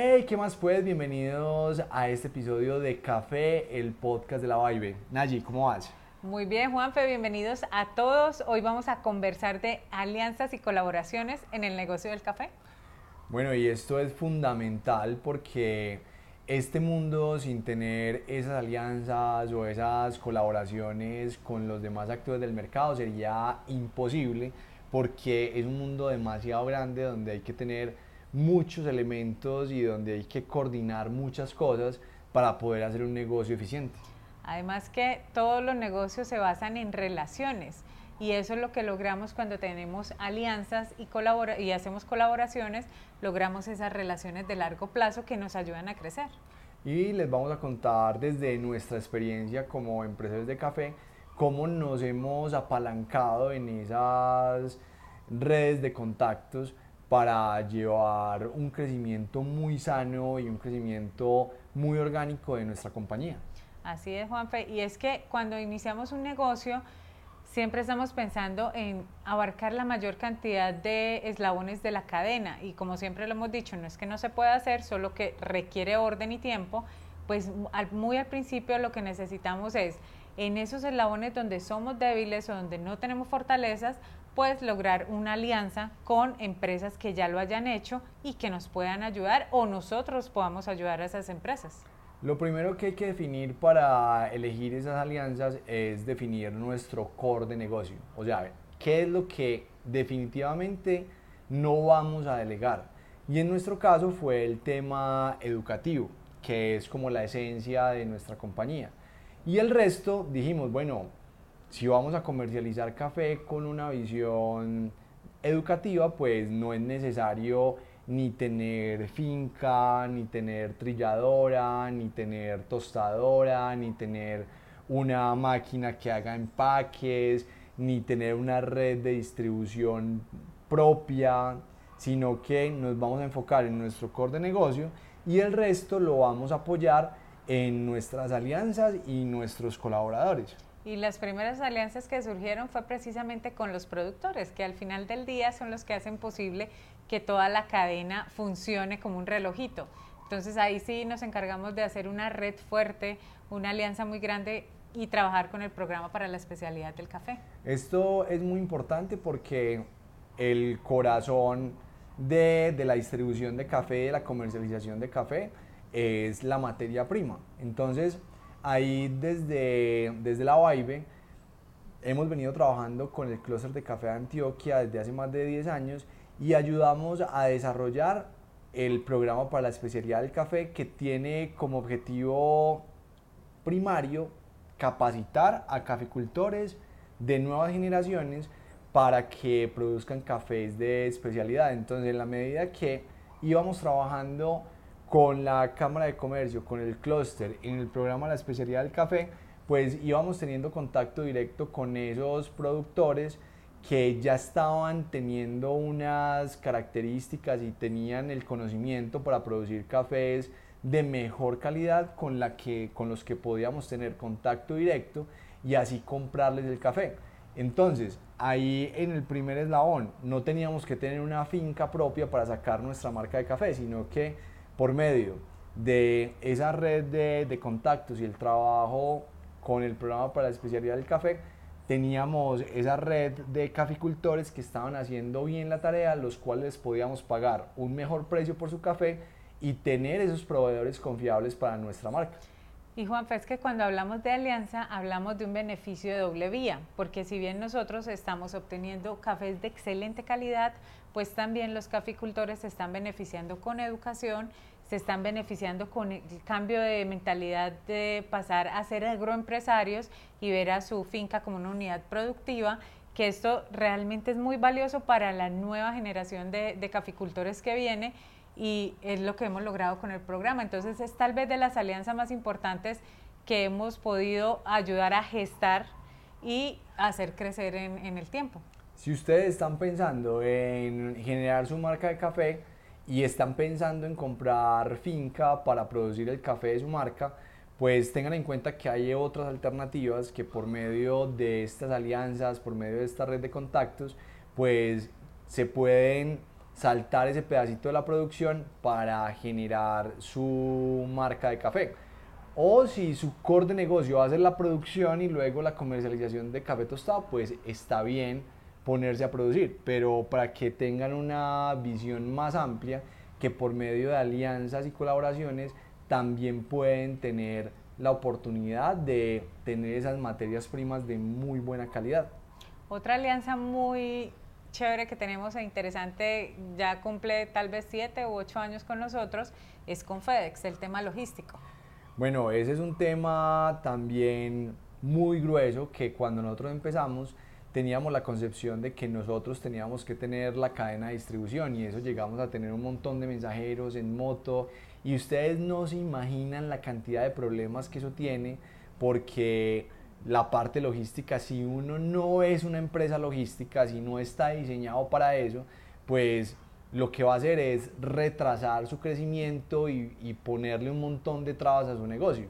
Hey, ¿qué más pues? Bienvenidos a este episodio de Café, el podcast de la Vibe. Nayi, ¿cómo vas? Muy bien, Juanfe, bienvenidos a todos. Hoy vamos a conversar de alianzas y colaboraciones en el negocio del café. Bueno, y esto es fundamental porque este mundo sin tener esas alianzas o esas colaboraciones con los demás actores del mercado sería imposible porque es un mundo demasiado grande donde hay que tener muchos elementos y donde hay que coordinar muchas cosas para poder hacer un negocio eficiente. Además que todos los negocios se basan en relaciones y eso es lo que logramos cuando tenemos alianzas y, colabora y hacemos colaboraciones, logramos esas relaciones de largo plazo que nos ayudan a crecer. Y les vamos a contar desde nuestra experiencia como empresarios de café cómo nos hemos apalancado en esas redes de contactos para llevar un crecimiento muy sano y un crecimiento muy orgánico de nuestra compañía. Así es, Juanfe. Y es que cuando iniciamos un negocio, siempre estamos pensando en abarcar la mayor cantidad de eslabones de la cadena. Y como siempre lo hemos dicho, no es que no se pueda hacer, solo que requiere orden y tiempo. Pues muy al principio lo que necesitamos es en esos eslabones donde somos débiles o donde no tenemos fortalezas, pues lograr una alianza con empresas que ya lo hayan hecho y que nos puedan ayudar o nosotros podamos ayudar a esas empresas. Lo primero que hay que definir para elegir esas alianzas es definir nuestro core de negocio. O sea, qué es lo que definitivamente no vamos a delegar. Y en nuestro caso fue el tema educativo, que es como la esencia de nuestra compañía. Y el resto dijimos, bueno, si vamos a comercializar café con una visión educativa, pues no es necesario ni tener finca, ni tener trilladora, ni tener tostadora, ni tener una máquina que haga empaques, ni tener una red de distribución propia, sino que nos vamos a enfocar en nuestro core de negocio y el resto lo vamos a apoyar en nuestras alianzas y nuestros colaboradores. Y las primeras alianzas que surgieron fue precisamente con los productores, que al final del día son los que hacen posible que toda la cadena funcione como un relojito. Entonces ahí sí nos encargamos de hacer una red fuerte, una alianza muy grande y trabajar con el programa para la especialidad del café. Esto es muy importante porque el corazón de, de la distribución de café, de la comercialización de café, es la materia prima. Entonces, ahí desde, desde la Vibe hemos venido trabajando con el clúster de café de Antioquia desde hace más de 10 años y ayudamos a desarrollar el programa para la especialidad del café que tiene como objetivo primario capacitar a caficultores de nuevas generaciones para que produzcan cafés de especialidad. Entonces, en la medida que íbamos trabajando con la Cámara de Comercio, con el clúster, en el programa La Especialidad del Café, pues íbamos teniendo contacto directo con esos productores que ya estaban teniendo unas características y tenían el conocimiento para producir cafés de mejor calidad con, la que, con los que podíamos tener contacto directo y así comprarles el café. Entonces, ahí en el primer eslabón no teníamos que tener una finca propia para sacar nuestra marca de café, sino que por medio de esa red de, contactos y el trabajo con el programa para la especialidad del café, teníamos esa red de caficultores que estaban haciendo bien la tarea, los cuales podíamos pagar un mejor precio por su café y tener esos proveedores confiables para nuestra marca. Y Juan, es que cuando hablamos de alianza hablamos de un beneficio de doble vía, porque si bien nosotros estamos obteniendo cafés de excelente calidad, pues también los caficultores se están beneficiando con educación, se están beneficiando con el cambio de mentalidad de pasar a ser agroempresarios y ver a su finca como una unidad productiva, que esto realmente es muy valioso para la nueva generación de, caficultores que viene y es lo que hemos logrado con el programa. Entonces es tal vez de las alianzas más importantes que hemos podido ayudar a gestar y hacer crecer en el tiempo. Si ustedes están pensando en generar su marca de café y están pensando en comprar finca para producir el café de su marca, pues tengan en cuenta que hay otras alternativas que por medio de estas alianzas, por medio de esta red de contactos, pues se pueden saltar ese pedacito de la producción para generar su marca de café. O si su core de negocio va a ser la producción y luego la comercialización de café tostado, pues está bien ponerse a producir, pero para que tengan una visión más amplia, que por medio de alianzas y colaboraciones también pueden tener la oportunidad de tener esas materias primas de muy buena calidad. Otra alianza muy chévere que tenemos e interesante, ya cumple tal vez siete u ocho años con nosotros, es con FedEx, el tema logístico. Bueno, ese es un tema también muy grueso que cuando nosotros empezamos teníamos la concepción de que nosotros teníamos que tener la cadena de distribución y eso llegamos a tener un montón de mensajeros en moto y ustedes no se imaginan la cantidad de problemas que eso tiene porque la parte logística, si uno no es una empresa logística, si no está diseñado para eso, pues lo que va a hacer es retrasar su crecimiento y, ponerle un montón de trabas a su negocio.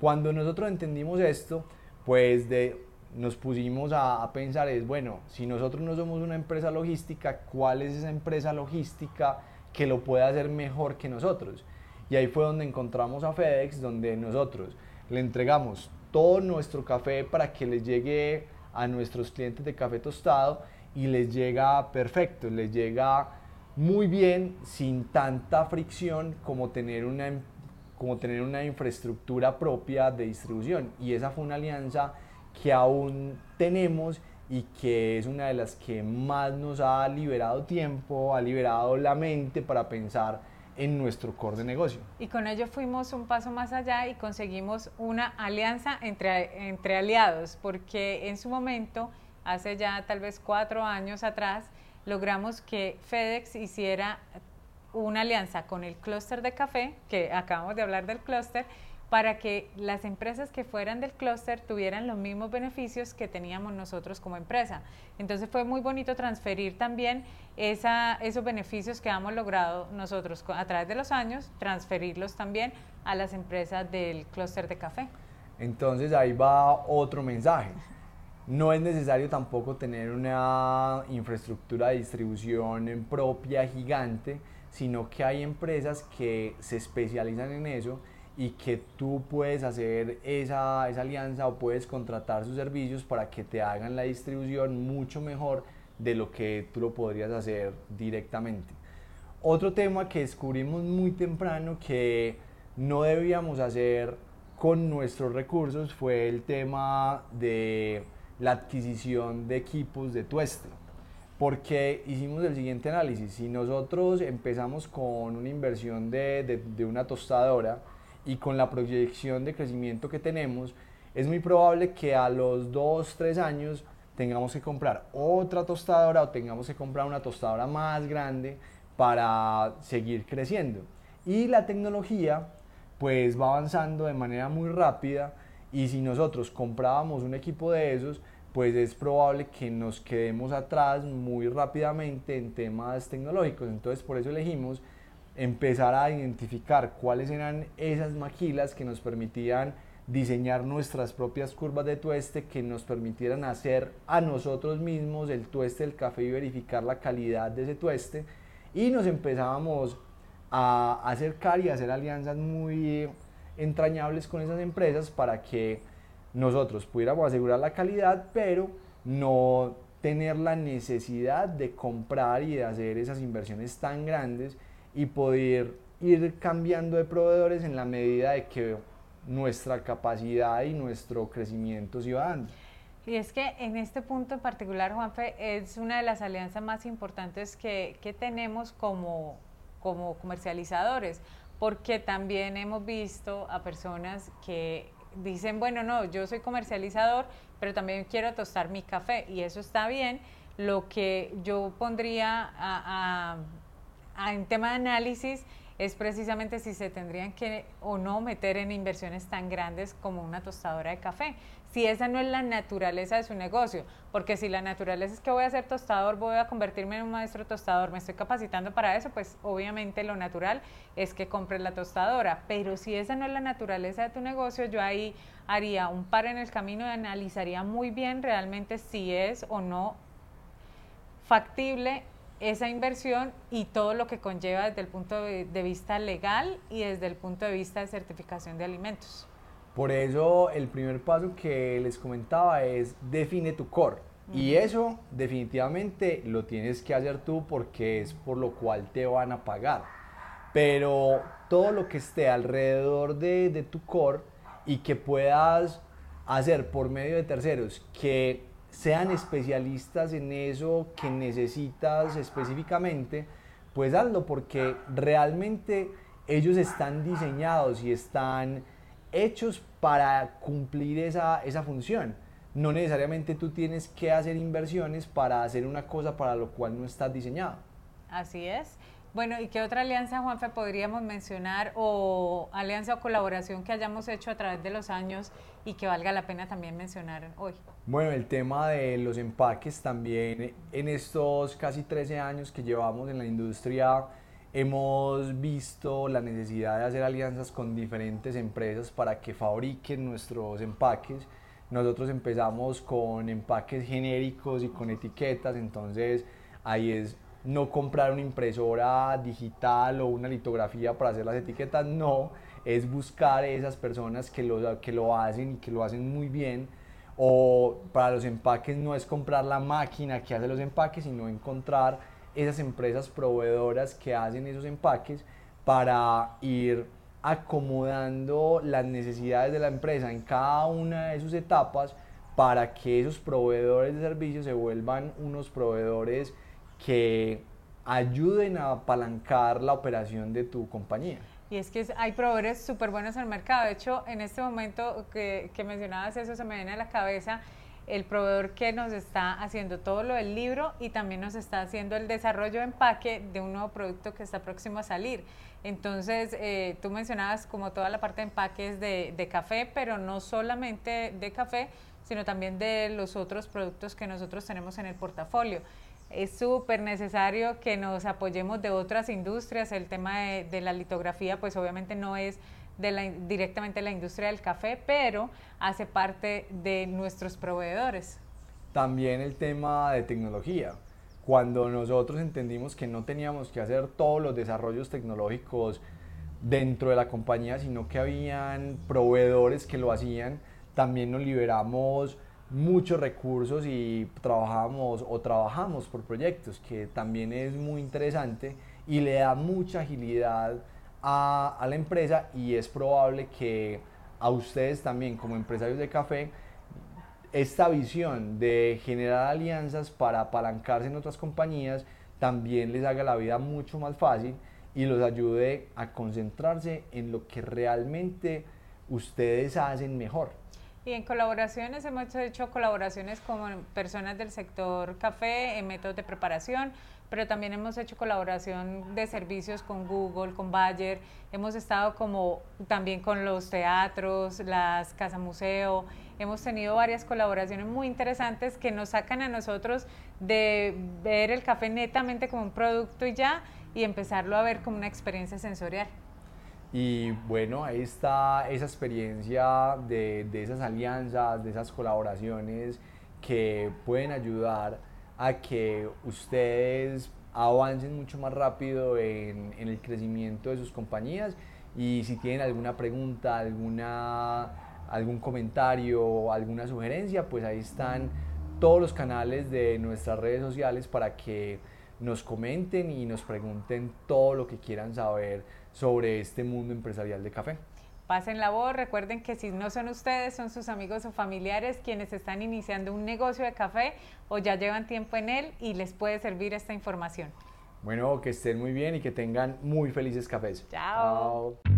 Cuando nosotros entendimos esto, pues de, nos pusimos a, a, pensar es, bueno, si nosotros no somos una empresa logística, ¿cuál es esa empresa logística que lo puede hacer mejor que nosotros? Y ahí fue donde encontramos a FedEx, donde nosotros le entregamos todo nuestro café para que les llegue a nuestros clientes de café tostado y les llega perfecto, les llega muy bien sin tanta fricción como tener una, como tener una infraestructura propia de distribución. Y esa fue una alianza que aún tenemos y que es una de las que más nos ha liberado tiempo, ha liberado la mente para pensar en nuestro core de negocio. Y con ello fuimos un paso más allá y conseguimos una alianza entre, entre aliados, porque en su momento, hace ya tal vez cuatro años atrás, logramos que FedEx hiciera una alianza con el clúster de café, que acabamos de hablar del clúster, para que las empresas que fueran del clúster tuvieran los mismos beneficios que teníamos nosotros como empresa. Entonces fue muy bonito transferir también esa, esos beneficios que hemos logrado nosotros a través de los años, transferirlos también a las empresas del clúster de café. Entonces ahí va otro mensaje. No es necesario tampoco tener una infraestructura de distribución propia gigante, sino que hay empresas que se especializan en eso y que tú puedes hacer esa, esa alianza o puedes contratar sus servicios para que te hagan la distribución mucho mejor de lo que tú lo podrías hacer directamente. Otro tema que descubrimos muy temprano que no debíamos hacer con nuestros recursos fue el tema de la adquisición de equipos de tueste. Porque hicimos el siguiente análisis. Si nosotros empezamos con una inversión de, de, de una tostadora, y con la proyección de crecimiento que tenemos, es muy probable que a los 2, 3 años tengamos que comprar otra tostadora o tengamos que comprar una tostadora más grande para seguir creciendo. Y la tecnología pues va avanzando de manera muy rápida y si nosotros comprábamos un equipo de esos, pues es probable que nos quedemos atrás muy rápidamente en temas tecnológicos. Entonces por eso elegimos empezar a identificar cuáles eran esas maquilas que nos permitían diseñar nuestras propias curvas de tueste que nos permitieran hacer a nosotros mismos el tueste del café y verificar la calidad de ese tueste. Y nos empezábamos a acercar y a hacer alianzas muy entrañables con esas empresas para que nosotros pudiéramos asegurar la calidad pero no tener la necesidad de comprar y de hacer esas inversiones tan grandes y poder ir cambiando de proveedores en la medida de que nuestra capacidad y nuestro crecimiento se va dando. Y es que en este punto en particular, Juanfe, es una de las alianzas más importantes que, que tenemos como, como comercializadores, porque también hemos visto a personas que dicen, bueno, no, yo soy comercializador, pero también quiero tostar mi café y eso está bien. Lo que yo pondría a, a en tema de análisis es precisamente si se tendrían que o no meter en inversiones tan grandes como una tostadora de café. Si esa no es la naturaleza de su negocio, porque si la naturaleza es que voy a ser tostador, voy a convertirme en un maestro tostador, me estoy capacitando para eso, pues obviamente lo natural es que compres la tostadora. Pero si esa no es la naturaleza de tu negocio, yo ahí haría un par en el camino y analizaría muy bien realmente si es o no factible esa inversión y todo lo que conlleva desde el punto de vista legal y desde el punto de vista de certificación de alimentos. Por eso el primer paso que les comentaba es define tu core. Y eso definitivamente lo tienes que hacer tú porque es por lo cual te van a pagar. Pero todo lo que esté alrededor de, de tu core y que puedas hacer por medio de terceros que sean especialistas en eso que necesitas específicamente, pues hazlo porque realmente ellos están diseñados y están hechos para cumplir esa, esa función. No necesariamente tú tienes que hacer inversiones para hacer una cosa para lo cual no estás diseñado. Así es. Bueno, ¿y qué otra alianza, Juanfe, podríamos mencionar o alianza o colaboración que hayamos hecho a través de los años y que valga la pena también mencionar hoy? Bueno, el tema de los empaques también en estos casi 13 años que llevamos en la industria hemos visto la necesidad de hacer alianzas con diferentes empresas para que fabriquen nuestros empaques. Nosotros empezamos con empaques genéricos y con etiquetas, entonces ahí es no comprar una impresora digital o una litografía para hacer las etiquetas, no, es buscar esas personas que lo, que lo hacen y que lo hacen muy bien. O para los empaques no es comprar la máquina que hace los empaques, sino encontrar esas empresas proveedoras que hacen esos empaques para ir acomodando las necesidades de la empresa en cada una de sus etapas para que esos proveedores de servicios se vuelvan unos proveedores que ayuden a apalancar la operación de tu compañía. Y es que hay proveedores súper buenos en el mercado. De hecho, en este momento que, que, mencionabas eso, se me viene a la cabeza el proveedor que nos está haciendo todo lo del libro y también nos está haciendo el desarrollo de empaque de un nuevo producto que está próximo a salir. Entonces, eh, tú mencionabas como toda la parte de empaques de, de café, pero no solamente de café, sino también de los otros productos que nosotros tenemos en el portafolio es súper necesario que nos apoyemos de otras industrias. El tema de, la litografía, pues obviamente no es de la, directamente la industria del café, pero hace parte de nuestros proveedores. También el tema de tecnología. Cuando nosotros entendimos que no teníamos que hacer todos los desarrollos tecnológicos dentro de la compañía, sino que habían proveedores que lo hacían, también nos liberamos muchos recursos y trabajamos o trabajamos por proyectos, que también es muy interesante y le da mucha agilidad a, la empresa y es probable que a ustedes también como empresarios de café esta visión de generar alianzas para apalancarse en otras compañías también les haga la vida mucho más fácil y los ayude a concentrarse en lo que realmente ustedes hacen mejor. Y en colaboraciones hemos hecho colaboraciones con personas del sector café en métodos de preparación, pero también hemos hecho colaboración de servicios con Google, con Bayer, hemos estado como también con los teatros, las casa museo, hemos tenido varias colaboraciones muy interesantes que nos sacan a nosotros de ver el café netamente como un producto y ya y empezarlo a ver como una experiencia sensorial. Y bueno, ahí está esa experiencia de, de, esas alianzas, de esas colaboraciones que pueden ayudar a que ustedes avancen mucho más rápido en, en, el crecimiento de sus compañías. Y si tienen alguna pregunta, alguna, algún comentario, alguna sugerencia, pues ahí están todos los canales de nuestras redes sociales para que nos comenten y nos pregunten todo lo que quieran saber sobre este mundo empresarial de café. Pasen la voz, recuerden que si no son ustedes, son sus amigos o familiares quienes están iniciando un negocio de café o ya llevan tiempo en él y les puede servir esta información. Bueno, que estén muy bien y que tengan muy felices cafés. Chao. Chao.